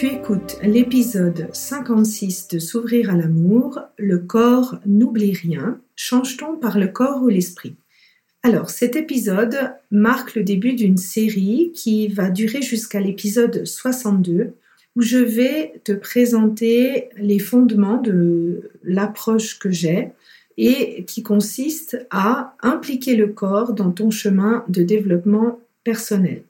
Tu écoutes l'épisode 56 de S'ouvrir à l'amour, le corps n'oublie rien, change-t-on par le corps ou l'esprit? Alors cet épisode marque le début d'une série qui va durer jusqu'à l'épisode 62 où je vais te présenter les fondements de l'approche que j'ai et qui consiste à impliquer le corps dans ton chemin de développement personnel.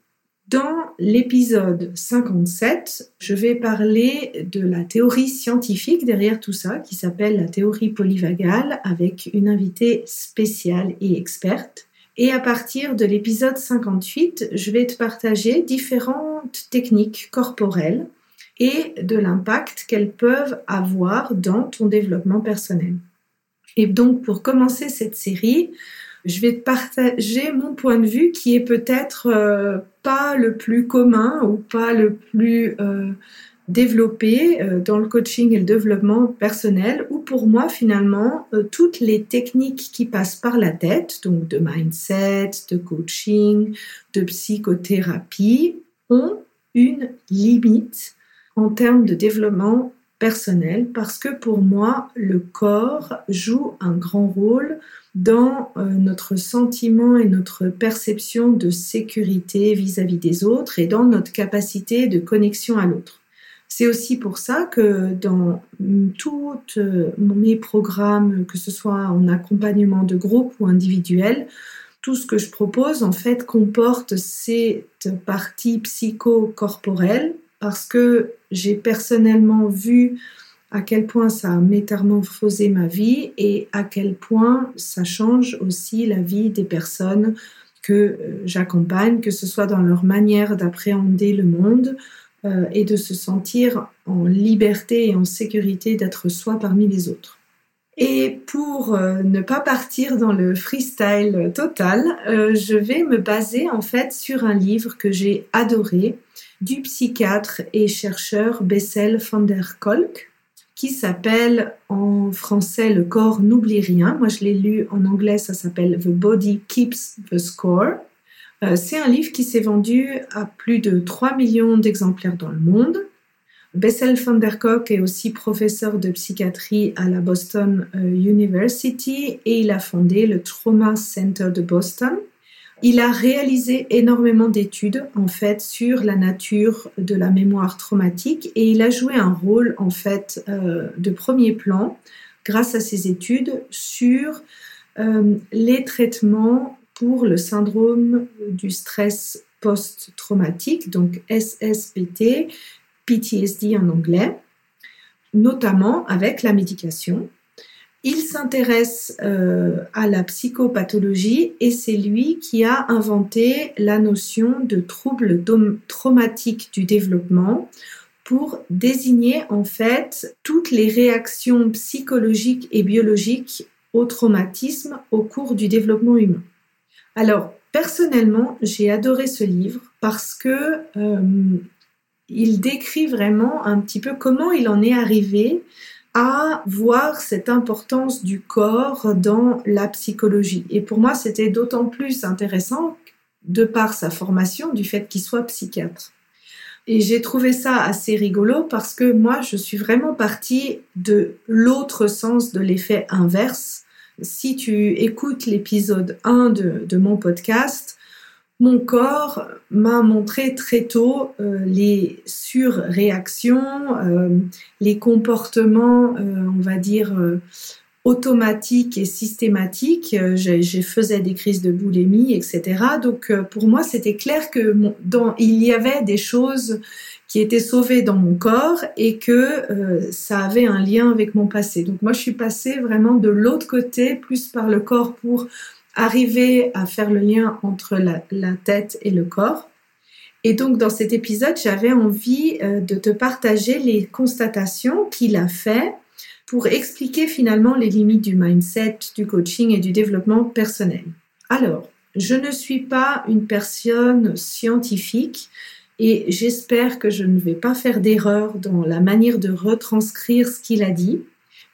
Dans l'épisode 57, je vais parler de la théorie scientifique derrière tout ça, qui s'appelle la théorie polyvagale, avec une invitée spéciale et experte. Et à partir de l'épisode 58, je vais te partager différentes techniques corporelles et de l'impact qu'elles peuvent avoir dans ton développement personnel. Et donc, pour commencer cette série, je vais te partager mon point de vue qui est peut-être euh, pas le plus commun ou pas le plus euh, développé euh, dans le coaching et le développement personnel, ou pour moi finalement, toutes les techniques qui passent par la tête, donc de mindset, de coaching, de psychothérapie, ont une limite en termes de développement personnel parce que pour moi, le corps joue un grand rôle dans euh, notre sentiment et notre perception de sécurité vis-à-vis des autres et dans notre capacité de connexion à l'autre. C'est aussi pour ça que dans tous euh, mes programmes, que ce soit en accompagnement de groupe ou individuel, tout ce que je propose en fait comporte cette partie psycho-corporelle parce que j'ai personnellement vu à quel point ça a métamorphosé ma vie et à quel point ça change aussi la vie des personnes que euh, j'accompagne, que ce soit dans leur manière d'appréhender le monde euh, et de se sentir en liberté et en sécurité d'être soi parmi les autres. Et pour euh, ne pas partir dans le freestyle total, je vais me baser en fait sur un livre que j'ai adoré du psychiatre et chercheur Bessel van der Kolk qui s'appelle en français Le corps n'oublie rien. Moi, je l'ai lu en anglais, ça s'appelle The Body Keeps the Score. Euh, c'est un livre qui s'est vendu à plus de 3 millions d'exemplaires dans le monde. Bessel van der Kolk est aussi professeur de psychiatrie à la Boston euh, University et il a fondé le Trauma Center de Boston. Il a réalisé énormément d'études en fait sur la nature de la mémoire traumatique et il a joué un rôle en fait euh, de premier plan grâce à ses études sur euh, les traitements pour le syndrome du stress post-traumatique, donc SSPT, PTSD en anglais, notamment avec la médication. Il s'intéresse euh, à la psychopathologie et c'est lui qui a inventé la notion de trouble traumatique du développement pour désigner en fait toutes les réactions psychologiques et biologiques au traumatisme au cours du développement humain. Alors, personnellement, j'ai adoré ce livre parce que euh, il décrit vraiment un petit peu comment il en est arrivé à voir cette importance du corps dans la psychologie. Et pour moi, c'était d'autant plus intéressant de par sa formation du fait qu'il soit psychiatre. Et j'ai trouvé ça assez rigolo parce que moi, je suis vraiment partie de l'autre sens de l'effet inverse. Si tu écoutes l'épisode 1 de, de mon podcast, mon corps m'a montré très tôt euh, les surréactions, euh, les comportements, euh, on va dire, automatique et systématique. Euh, je, faisais des crises de boulimie, etc. Donc pour moi, c'était clair que dans, il y avait des choses qui étaient sauvées dans mon corps et que ça avait un lien avec mon passé. Donc moi, je suis passée vraiment de l'autre côté, plus par le corps pour arriver à faire le lien entre la, tête et le corps. Et donc dans cet épisode, j'avais envie de te partager les constatations qu'il a fait pour expliquer finalement les limites du mindset, du coaching et du développement personnel. Alors, je ne suis pas une personne scientifique et j'espère que je ne vais pas faire d'erreur dans la manière de retranscrire ce qu'il a dit,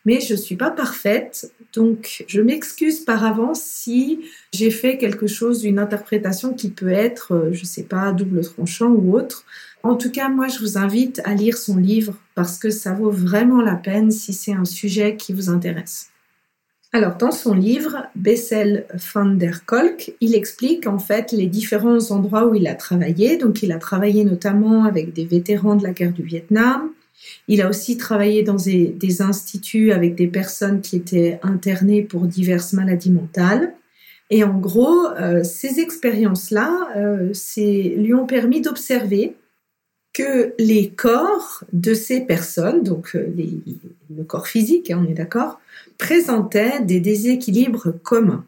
mais je ne suis pas parfaite, donc je m'excuse par avance si j'ai fait quelque chose, une interprétation qui peut être, je ne sais pas, double tranchant ou autre. En tout cas, moi, je vous invite à lire son livre parce que ça vaut vraiment la peine si c'est un sujet qui vous intéresse. Alors, dans son livre, Bessel van der Kolk, il explique en fait les différents endroits où il a travaillé. Donc, il a travaillé notamment avec des vétérans de la guerre du Vietnam. Il a aussi travaillé dans des, instituts avec des personnes qui étaient internées pour diverses maladies mentales. Et en gros, euh, ces expériences-là euh, lui ont permis d'observer que les corps de ces personnes, donc euh, le corps physique, hein, on est d'accord, présentaient des déséquilibres communs.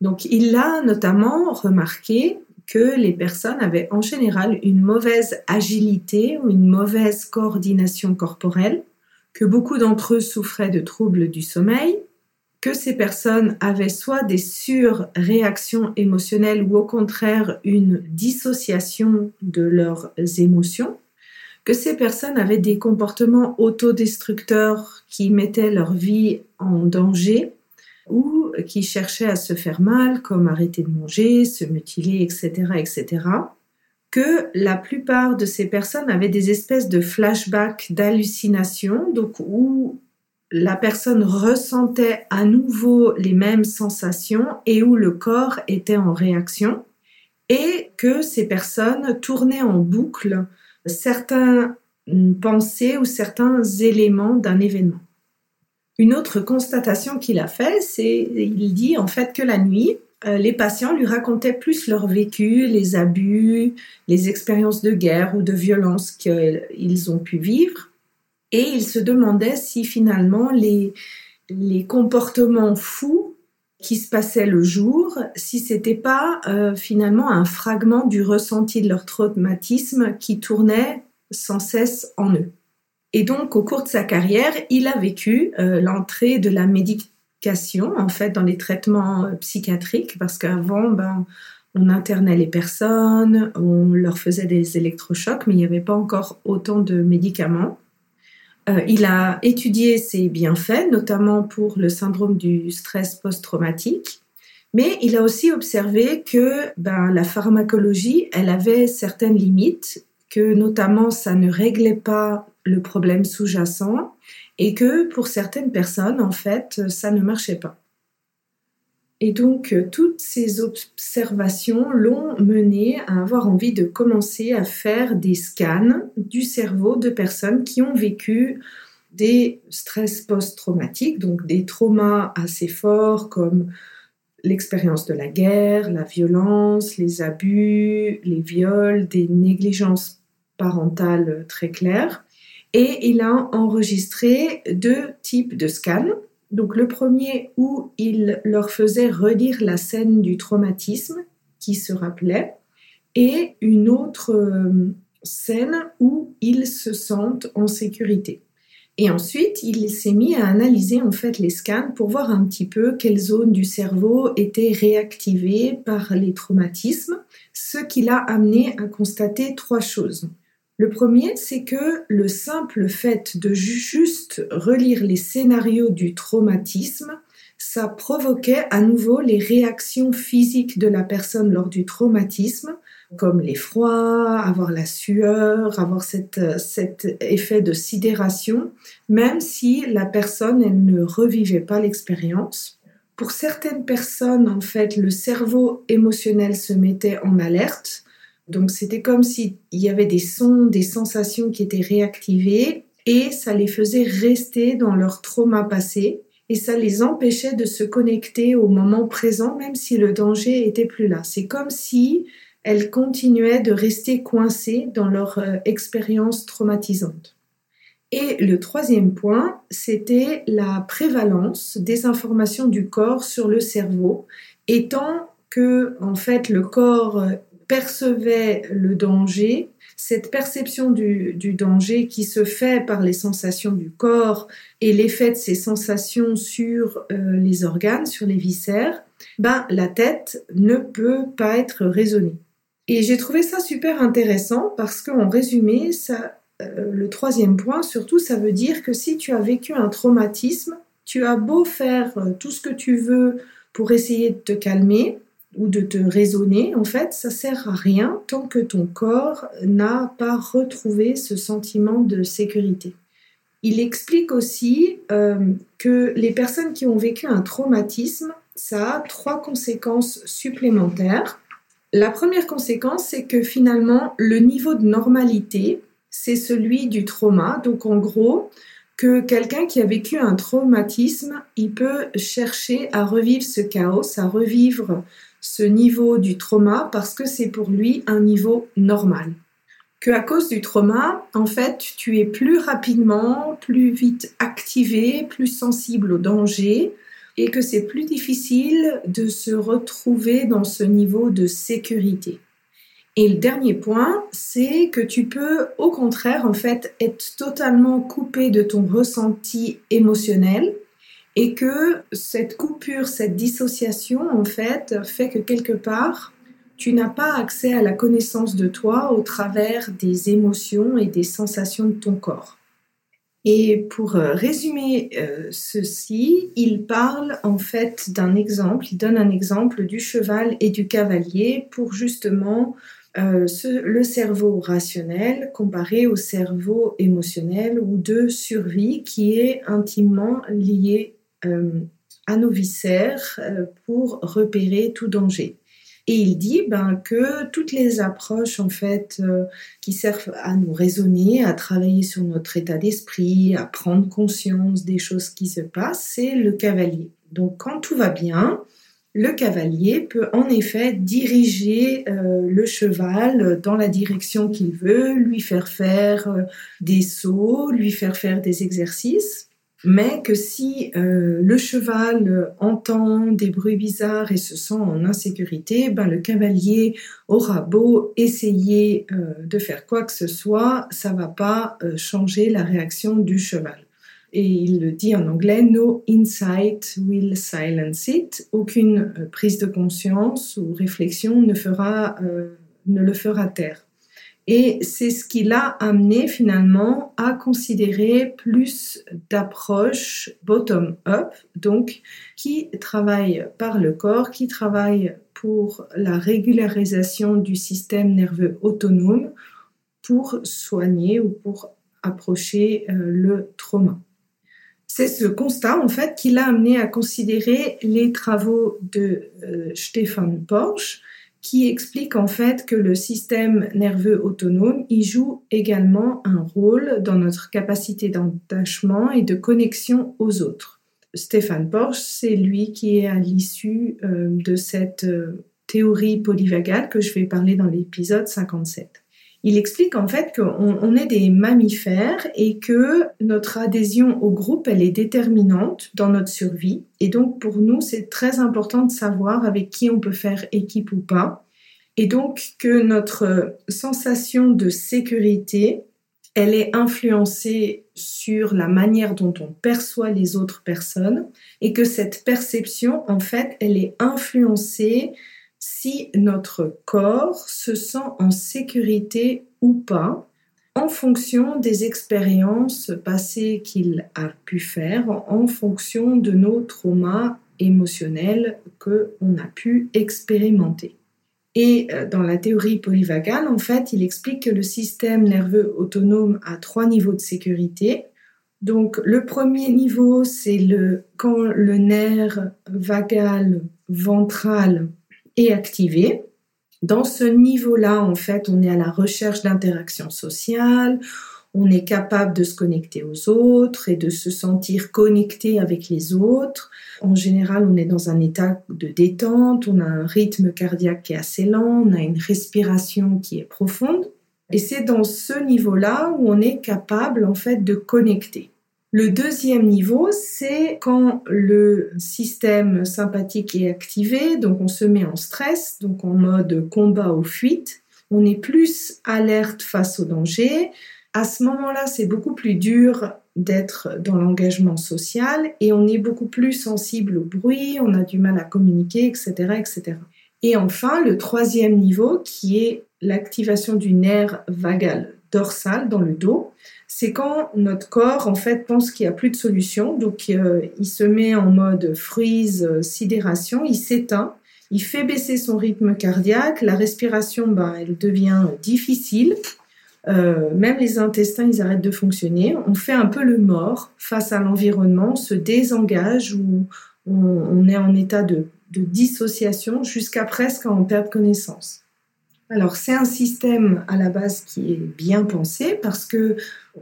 Donc il a notamment remarqué que les personnes avaient en général une mauvaise agilité ou une mauvaise coordination corporelle, que beaucoup d'entre eux souffraient de troubles du sommeil, que ces personnes avaient soit des surréactions émotionnelles ou au contraire une dissociation de leurs émotions, que ces personnes avaient des comportements autodestructeurs qui mettaient leur vie en danger ou qui cherchaient à se faire mal, comme arrêter de manger, se mutiler, etc., etc., que la plupart de ces personnes avaient des espèces de flashbacks d'hallucinations, donc où la personne ressentait à nouveau les mêmes sensations et où le corps était en réaction, et que ces personnes tournaient en boucle certaines pensées ou certains éléments d'un événement. Une autre constatation qu'il a fait, c'est il dit en fait que la nuit, euh, les patients lui racontaient plus leur vécu, les abus, les expériences de guerre ou de violence qu'ils ont pu vivre, et il se demandait si finalement les, les comportements fous qui se passaient le jour, si c'était pas euh, finalement un fragment du ressenti de leur traumatisme qui tournait sans cesse en eux. Et donc, au cours de sa carrière, il a vécu euh, l'entrée de la médication, en fait, dans les traitements euh, psychiatriques, parce qu'avant, ben, on internait les personnes, on leur faisait des électrochocs, mais il n'y avait pas encore autant de médicaments. Euh, il a étudié ses bienfaits, notamment pour le syndrome du stress post-traumatique, mais il a aussi observé que ben, la pharmacologie, elle avait certaines limites, que notamment ça ne réglait pas le problème sous-jacent et que pour certaines personnes, en fait, ça ne marchait pas. Et donc, euh, toutes ces observations l'ont mené à avoir envie de commencer à faire des scans du cerveau de personnes qui ont vécu des stress post-traumatiques, donc des traumas assez forts comme l'expérience de la guerre, la violence, les abus, les viols, des négligences parentales très claires. Et il a enregistré deux types de scans donc le premier où il leur faisait relire la scène du traumatisme qui se rappelait et une autre euh, scène où ils se sentent en sécurité. Et ensuite, il s'est mis à analyser en fait les scans pour voir un petit peu quelles zones du cerveau étaient réactivées par les traumatismes, ce qui l'a amené à constater trois choses. Le premier, c'est que le simple fait de juste relire les scénarios du traumatisme, ça provoquait à nouveau les réactions physiques de la personne lors du traumatisme, comme l'effroi, avoir la sueur, avoir cet effet de sidération, même si la personne, elle ne revivait pas l'expérience. Pour certaines personnes, en fait, le cerveau émotionnel se mettait en alerte, donc c'était comme s'il y avait des sons, des sensations qui étaient réactivées et ça les faisait rester dans leur trauma passé. et ça les empêchait de se connecter au moment présent même si le danger était plus là. C'est comme si elles continuaient de rester coincées dans leur euh, expérience traumatisante. Et le troisième point, c'était la prévalence des informations du corps sur le cerveau, étant que en fait le corps euh, percevait le danger, cette perception du, danger qui se fait par les sensations du corps et l'effet de ces sensations sur euh, les organes, sur les viscères, ben, la tête ne peut pas être raisonnée. Et j'ai trouvé ça super intéressant parce qu'en résumé, ça, euh, le troisième point, surtout, ça veut dire que si tu as vécu un traumatisme, tu as beau faire euh, tout ce que tu veux pour essayer de te calmer, ou de te raisonner, en fait, ça sert à rien tant que ton corps n'a pas retrouvé ce sentiment de sécurité. Il explique aussi euh, que les personnes qui ont vécu un traumatisme, ça a trois conséquences supplémentaires. La première conséquence, c'est que finalement, le niveau de normalité, c'est celui du trauma. Donc en gros, que quelqu'un qui a vécu un traumatisme, il peut chercher à revivre ce chaos, à revivre ce niveau du trauma parce que c'est pour lui un niveau normal. Que à cause du trauma, en fait, tu es plus rapidement, plus vite activé, plus sensible au danger et que c'est plus difficile de se retrouver dans ce niveau de sécurité. Et le dernier point, c'est que tu peux au contraire en fait être totalement coupé de ton ressenti émotionnel et que cette coupure, cette dissociation, en fait, fait que quelque part, tu n'as pas accès à la connaissance de toi au travers des émotions et des sensations de ton corps. Et pour euh, résumer euh, ceci, il parle en fait d'un exemple, il donne un exemple du cheval et du cavalier pour justement euh, le cerveau rationnel comparé au cerveau émotionnel ou de survie qui est intimement lié à nos viscères euh, pour repérer tout danger. Et il dit ben, que toutes les approches en fait euh, qui servent à nous raisonner, à travailler sur notre état d'esprit, à prendre conscience des choses qui se passent, c'est le cavalier. Donc quand tout va bien, le cavalier peut en effet diriger le cheval dans la direction qu'il veut, lui faire faire des sauts, lui faire faire des exercices mais que si euh, le cheval entend des bruits bizarres et se sent en insécurité, ben le cavalier aura beau essayer euh, de faire quoi que ce soit, ça va pas euh, changer la réaction du cheval. Et il le dit en anglais, no insight will silence it. Aucune prise de conscience ou réflexion ne fera, ne le fera taire. Et c'est ce qui l'a amené finalement à considérer plus d'approches bottom-up, donc qui travaille par le corps, qui travaille pour la régularisation du système nerveux autonome pour soigner ou pour approcher euh, le trauma. C'est ce constat en fait qui l'a amené à considérer les travaux de euh, Stéphane Porsche qui explique en fait que le système nerveux autonome y joue également un rôle dans notre capacité d'attachement et de connexion aux autres. Stéphane Porsche, c'est lui qui est à l'issue euh, de cette euh, théorie polyvagale que je vais parler dans l'épisode 57 il explique en fait qu'on est des mammifères et que notre adhésion au groupe, elle est déterminante dans notre survie. Et donc pour nous, c'est très important de savoir avec qui on peut faire équipe ou pas. Et donc que notre sensation de sécurité, elle est influencée sur la manière dont on perçoit les autres personnes et que cette perception, en fait, elle est influencée si notre corps se sent en sécurité ou pas en fonction des expériences passées qu'il a pu faire, en fonction de nos traumas émotionnels que on a pu expérimenter. Et euh, dans la théorie polyvagale, en fait, il explique que le système nerveux autonome a trois niveaux de sécurité. Donc, le premier niveau, c'est le, quand le nerf vagal ventral activé. Dans ce niveau-là, en fait, on est à la recherche d'interaction sociale, on est capable de se connecter aux autres et de se sentir connecté avec les autres. En général, on est dans un état de détente, on a un rythme cardiaque qui est assez lent, on a une respiration qui est profonde. Et c'est dans ce niveau-là où on est capable en fait de connecter. Le deuxième niveau, c'est quand le système sympathique est activé, donc on se met en stress, donc en mode combat ou fuite. On est plus alerte face au danger. À ce moment-là, c'est beaucoup plus dur d'être dans l'engagement social et on est beaucoup plus sensible au bruit, on a du mal à communiquer, etc., etc. Et enfin, le troisième niveau qui est l'activation du nerf vagal dorsal dans le dos c'est quand notre corps en fait pense qu'il n'y a plus de solution, donc euh, il se met en mode freeze, euh, sidération, il s'éteint, il fait baisser son rythme cardiaque, la respiration, ben, elle devient difficile, euh, même les intestins, ils arrêtent de fonctionner. On fait un peu le mort face à l'environnement, on se désengage ou on, est en état de, de dissociation jusqu'à presque en perdre connaissance. Alors c'est un système à la base qui est bien pensé parce que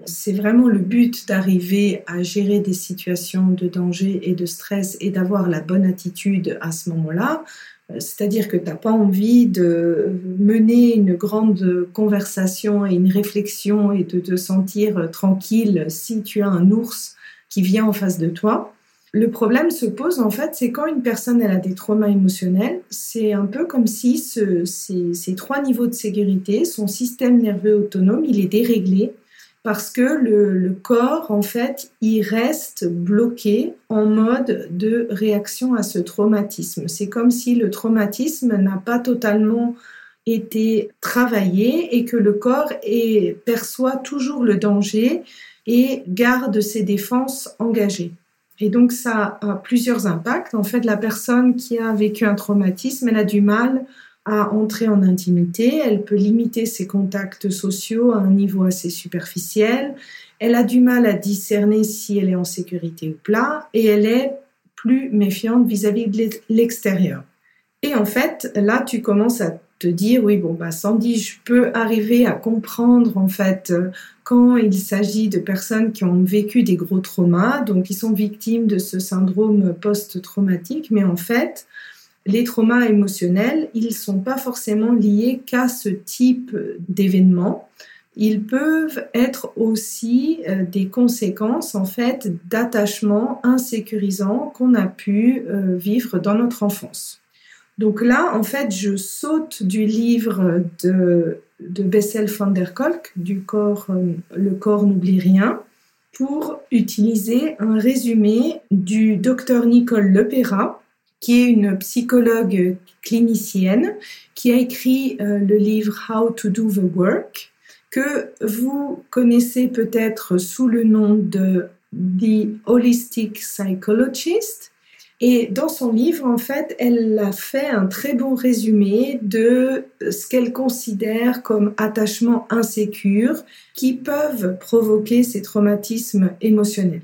c'est vraiment le but d'arriver à gérer des situations de danger et de stress et d'avoir la bonne attitude à ce moment-là. Euh, c'est-à-dire que tu n'as pas envie de mener une grande conversation et une réflexion et de te sentir tranquille si tu as un ours qui vient en face de toi. Le problème se pose en fait, c'est quand une personne elle a des traumas émotionnels, c'est un peu comme si ces, trois niveaux de sécurité, son système nerveux autonome, il est déréglé parce que le, corps en fait, il reste bloqué en mode de réaction à ce traumatisme. C'est comme si le traumatisme n'a pas totalement été travaillé et que le corps perçoit toujours le danger et garde ses défenses engagées. Et donc, ça a plusieurs impacts. En fait, la personne qui a vécu un traumatisme, elle a du mal à entrer en intimité, elle peut limiter ses contacts sociaux à un niveau assez superficiel, elle a du mal à discerner si elle est en sécurité ou pas, et elle est plus méfiante vis-à-vis de l'extérieur. Et en fait, là, tu commences à te dire oui bon bah Sandy je peux arriver à comprendre en fait quand il s'agit de personnes qui ont vécu des gros traumas donc qui sont victimes de ce syndrome post-traumatique mais en fait les traumas émotionnels ils sont pas forcément liés qu'à ce type d'événement ils peuvent être aussi euh, des conséquences en fait d'attachements insécurisants qu'on a pu euh, vivre dans notre enfance. Donc là, en fait, je saute du livre de, Bessel van der Kolk, du corps, euh, Le corps n'oublie rien, pour utiliser un résumé du docteur Nicole Lepera, qui est une psychologue clinicienne, qui a écrit euh, le livre How to Do the Work, que vous connaissez peut-être sous le nom de The Holistic Psychologist, et dans son livre, en fait, elle a fait un très bon résumé de ce qu'elle considère comme attachements insécures qui peuvent provoquer ces traumatismes émotionnels.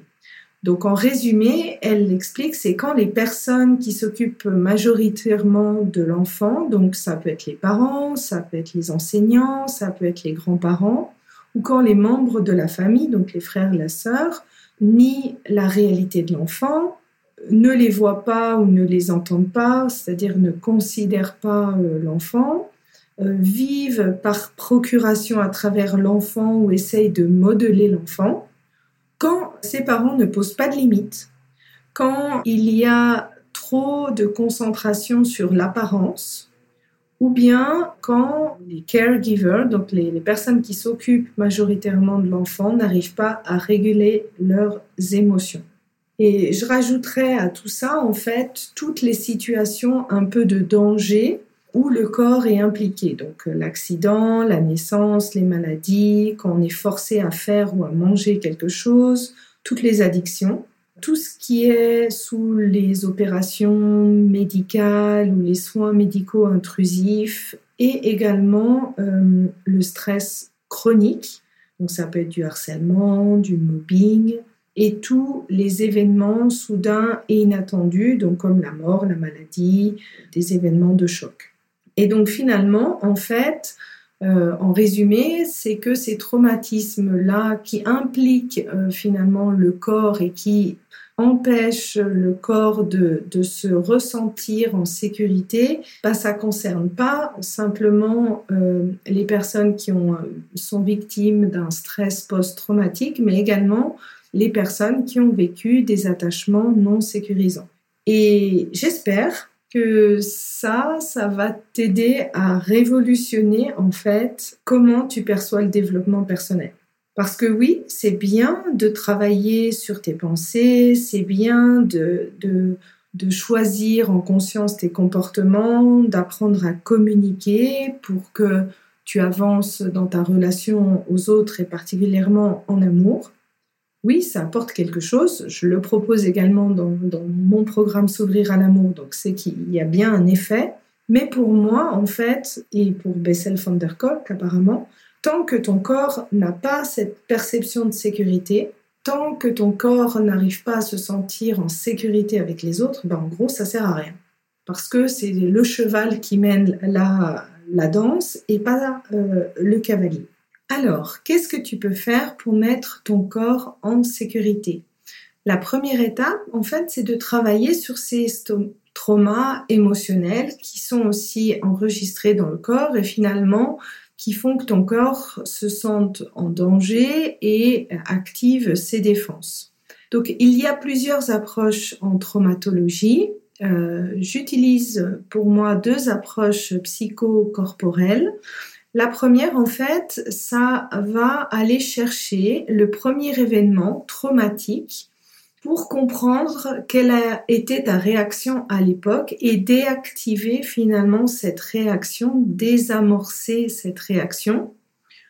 Donc en résumé, elle explique, c'est quand les personnes qui s'occupent majoritairement de l'enfant, donc ça peut être les parents, ça peut être les enseignants, ça peut être les grands-parents, ou quand les membres de la famille, donc les frères, la sœur, nient la réalité de l'enfant, ne les voient pas ou ne les entendent pas, c'est-à-dire ne considèrent pas euh, l'enfant, euh, vivent par procuration à travers l'enfant ou essayent de modeler l'enfant, quand ces parents ne posent pas de limites, quand il y a trop de concentration sur l'apparence, ou bien quand les caregivers, donc les personnes qui s'occupent majoritairement de l'enfant, n'arrivent pas à réguler leurs émotions. Et je rajouterais à tout ça, en fait, toutes les situations un peu de danger où le corps est impliqué. Donc euh, l'accident, la naissance, les maladies, quand on est forcé à faire ou à manger quelque chose, toutes les addictions, tout ce qui est sous les opérations médicales ou les soins médicaux intrusifs et également euh, le stress chronique. Donc ça peut être du harcèlement, du mobbing, et tous les événements soudains et inattendus, donc comme la mort, la maladie, des événements de choc. Et donc finalement, en fait, Euh, en résumé, c'est que ces traumatismes-là qui impliquent euh, finalement le corps et qui empêchent le corps de, se ressentir en sécurité, bah, ça concerne pas simplement euh, les personnes qui ont, sont victimes d'un stress post-traumatique, mais également les personnes qui ont vécu des attachements non sécurisants. Et j'espère que ça, ça va t'aider à révolutionner en fait comment tu perçois le développement personnel. Parce que oui, c'est bien de travailler sur tes pensées, c'est bien de, de, de, choisir en conscience tes comportements, d'apprendre à communiquer pour que tu avances dans ta relation aux autres et particulièrement en amour oui, ça apporte quelque chose. Je le propose également dans, mon programme S'ouvrir à l'amour, donc c'est qu'il y a bien un effet. Mais pour moi, en fait, et pour Bessel van der Kolk apparemment, tant que ton corps n'a pas cette perception de sécurité, tant que ton corps n'arrive pas à se sentir en sécurité avec les autres, ben en gros, ça sert à rien. Parce que c'est le cheval qui mène la, danse et pas euh, le cavalier. Alors, qu'est-ce que tu peux faire pour mettre ton corps en sécurité? La première étape, en fait, c'est de travailler sur ces traumas émotionnels qui sont aussi enregistrés dans le corps et finalement qui font que ton corps se sente en danger et active ses défenses. Donc, il y a plusieurs approches en traumatologie. Euh, j'utilise pour moi deux approches psychocorporelles. La première, en fait, ça va aller chercher le premier événement traumatique pour comprendre quelle a été ta réaction à l'époque et déactiver finalement cette réaction, désamorcer cette réaction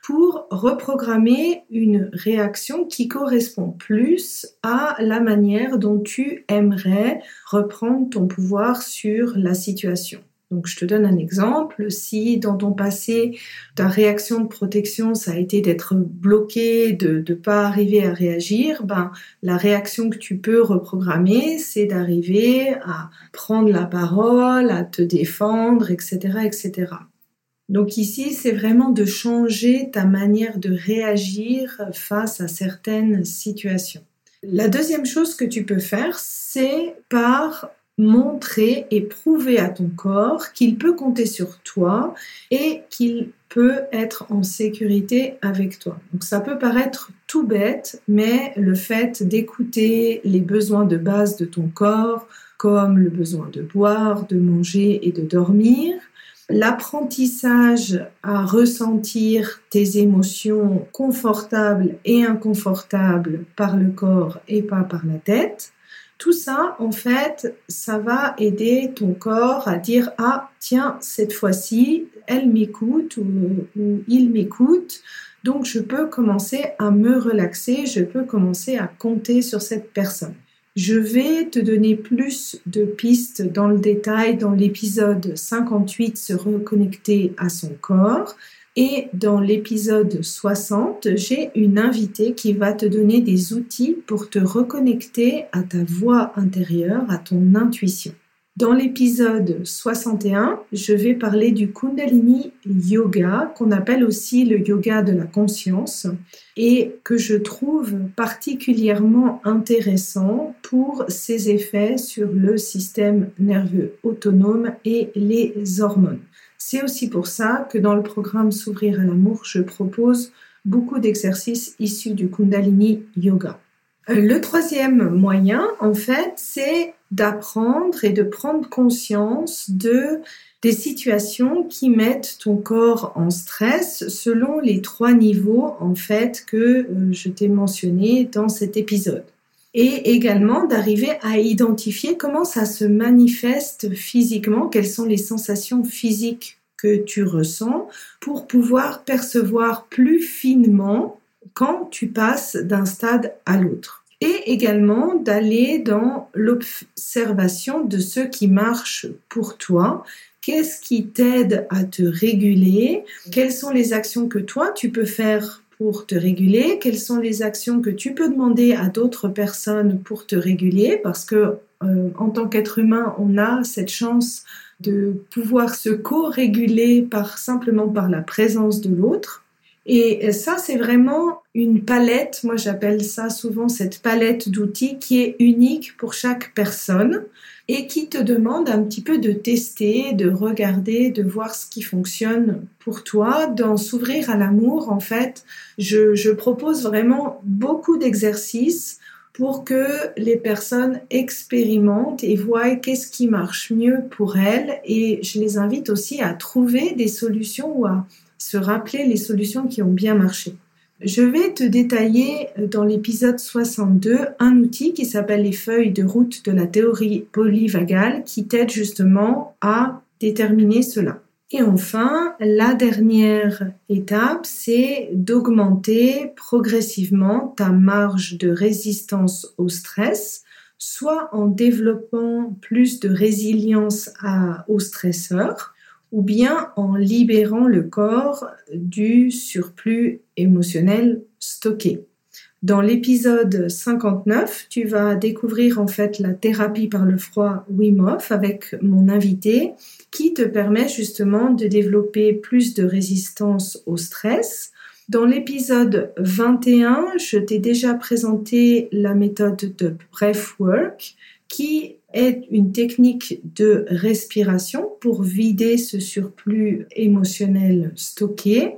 pour reprogrammer une réaction qui correspond plus à la manière dont tu aimerais reprendre ton pouvoir sur la situation. Donc, je te donne un exemple. Si dans ton passé, ta réaction de protection, ça a été d'être bloqué, de ne pas arriver à réagir, ben, la réaction que tu peux reprogrammer, c'est d'arriver à prendre la parole, à te défendre, etc., etc. Donc ici, c'est vraiment de changer ta manière de réagir face à certaines situations. La deuxième chose que tu peux faire, c'est par montrer et prouver à ton corps qu'il peut compter sur toi et qu'il peut être en sécurité avec toi. Donc ça peut paraître tout bête, mais le fait d'écouter les besoins de base de ton corps, comme le besoin de boire, de manger et de dormir, l'apprentissage à ressentir tes émotions confortables et inconfortables par le corps et pas par la tête, tout ça, en fait, ça va aider ton corps à dire ah tiens cette fois-ci elle m'écoute ou, il m'écoute, donc je peux commencer à me relaxer, je peux commencer à compter sur cette personne. Je vais te donner plus de pistes dans le détail dans l'épisode 58 se reconnecter à son corps. Et dans l'épisode 60, j'ai une invitée qui va te donner des outils pour te reconnecter à ta voix intérieure, à ton intuition. Dans l'épisode 61, je vais parler du Kundalini Yoga, qu'on appelle aussi le yoga de la conscience, et que je trouve particulièrement intéressant pour ses effets sur le système nerveux autonome et les hormones. C'est aussi pour ça que dans le programme S'ouvrir à l'amour, je propose beaucoup d'exercices issus du Kundalini Yoga. Euh, le troisième moyen, en fait, c'est d'apprendre et de prendre conscience de des situations qui mettent ton corps en stress selon les trois niveaux en fait que euh, je t'ai mentionné dans cet épisode. Et également d'arriver à identifier comment ça se manifeste physiquement, quelles sont les sensations physiques que tu ressens pour pouvoir percevoir plus finement quand tu passes d'un stade à l'autre. Et également d'aller dans l'observation de ce qui marche pour toi. Qu'est-ce qui t'aide à te réguler? Quelles sont les actions que toi tu peux faire pour te réguler Quelles sont les actions que tu peux demander à d'autres personnes pour te réguler? Parce que euh, en tant qu'être humain, on a cette chance de pouvoir se co-réguler par simplement par la présence de l'autre. Et ça, c'est vraiment une palette, moi j'appelle ça souvent cette palette d'outils qui est unique pour chaque personne et qui te demande un petit peu de tester, de regarder, de voir ce qui fonctionne pour toi, d'en s'ouvrir à l'amour. En fait, je, je propose vraiment beaucoup d'exercices pour que les personnes expérimentent et voient qu'est-ce qui marche mieux pour elles. Et je les invite aussi à trouver des solutions ou à se rappeler les solutions qui ont bien marché. Je vais te détailler dans l'épisode 62 un outil qui s'appelle les feuilles de route de la théorie polyvagale qui t'aide justement à déterminer cela. Et enfin, la dernière étape, c'est d'augmenter progressivement ta marge de résistance au stress, soit en développant plus de résilience à, aux stresseurs, ou bien en libérant le corps du surplus émotionnel stocké. Dans l'épisode 59, tu vas découvrir en fait la thérapie par le froid Wim Hof avec mon invité qui te permet justement de développer plus de résistance au stress. Dans l'épisode 21, je t'ai déjà présenté la méthode de Breathwork qui est une technique de respiration pour vider ce surplus émotionnel stocké.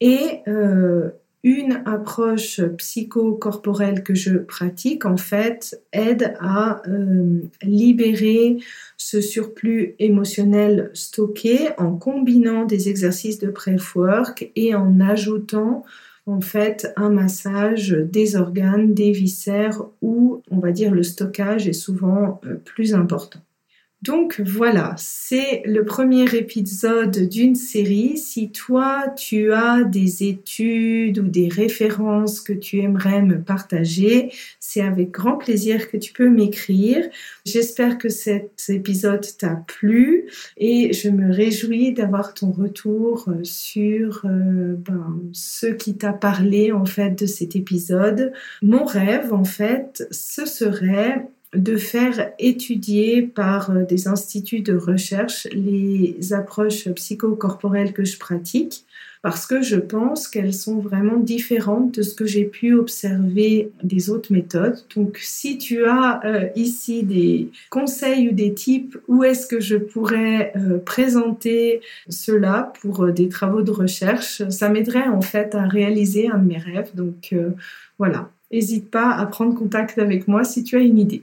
Et euh, une approche psychocorporelle que je pratique, en fait, aide à euh, libérer ce surplus émotionnel stocké en combinant des exercices de breathwork et en ajoutant en fait un massage des organes, des viscères où on va dire le stockage est souvent euh, plus important. Donc voilà, c'est le premier épisode d'une série. Si toi, tu as des études ou des références que tu aimerais me partager, c'est avec grand plaisir que tu peux m'écrire. J'espère que cet épisode t'a plu et je me réjouis d'avoir ton retour sur euh, ben, ce qui t'a parlé en fait de cet épisode. Mon rêve en fait, ce serait de faire étudier par euh, des instituts de recherche les approches psychocorporelles que je pratique parce que je pense qu'elles sont vraiment différentes de ce que j'ai pu observer des autres méthodes. Donc si tu as euh, ici des conseils ou des types où est-ce que je pourrais euh, présenter cela pour des travaux de recherche, ça m'aiderait en fait à réaliser un de mes rêves. Donc voilà, n'hésite pas à prendre contact avec moi si tu as une idée.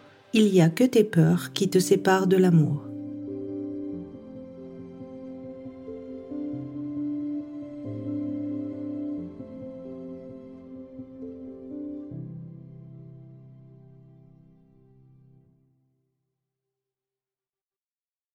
il n'y a que tes peurs qui te séparent de l'amour.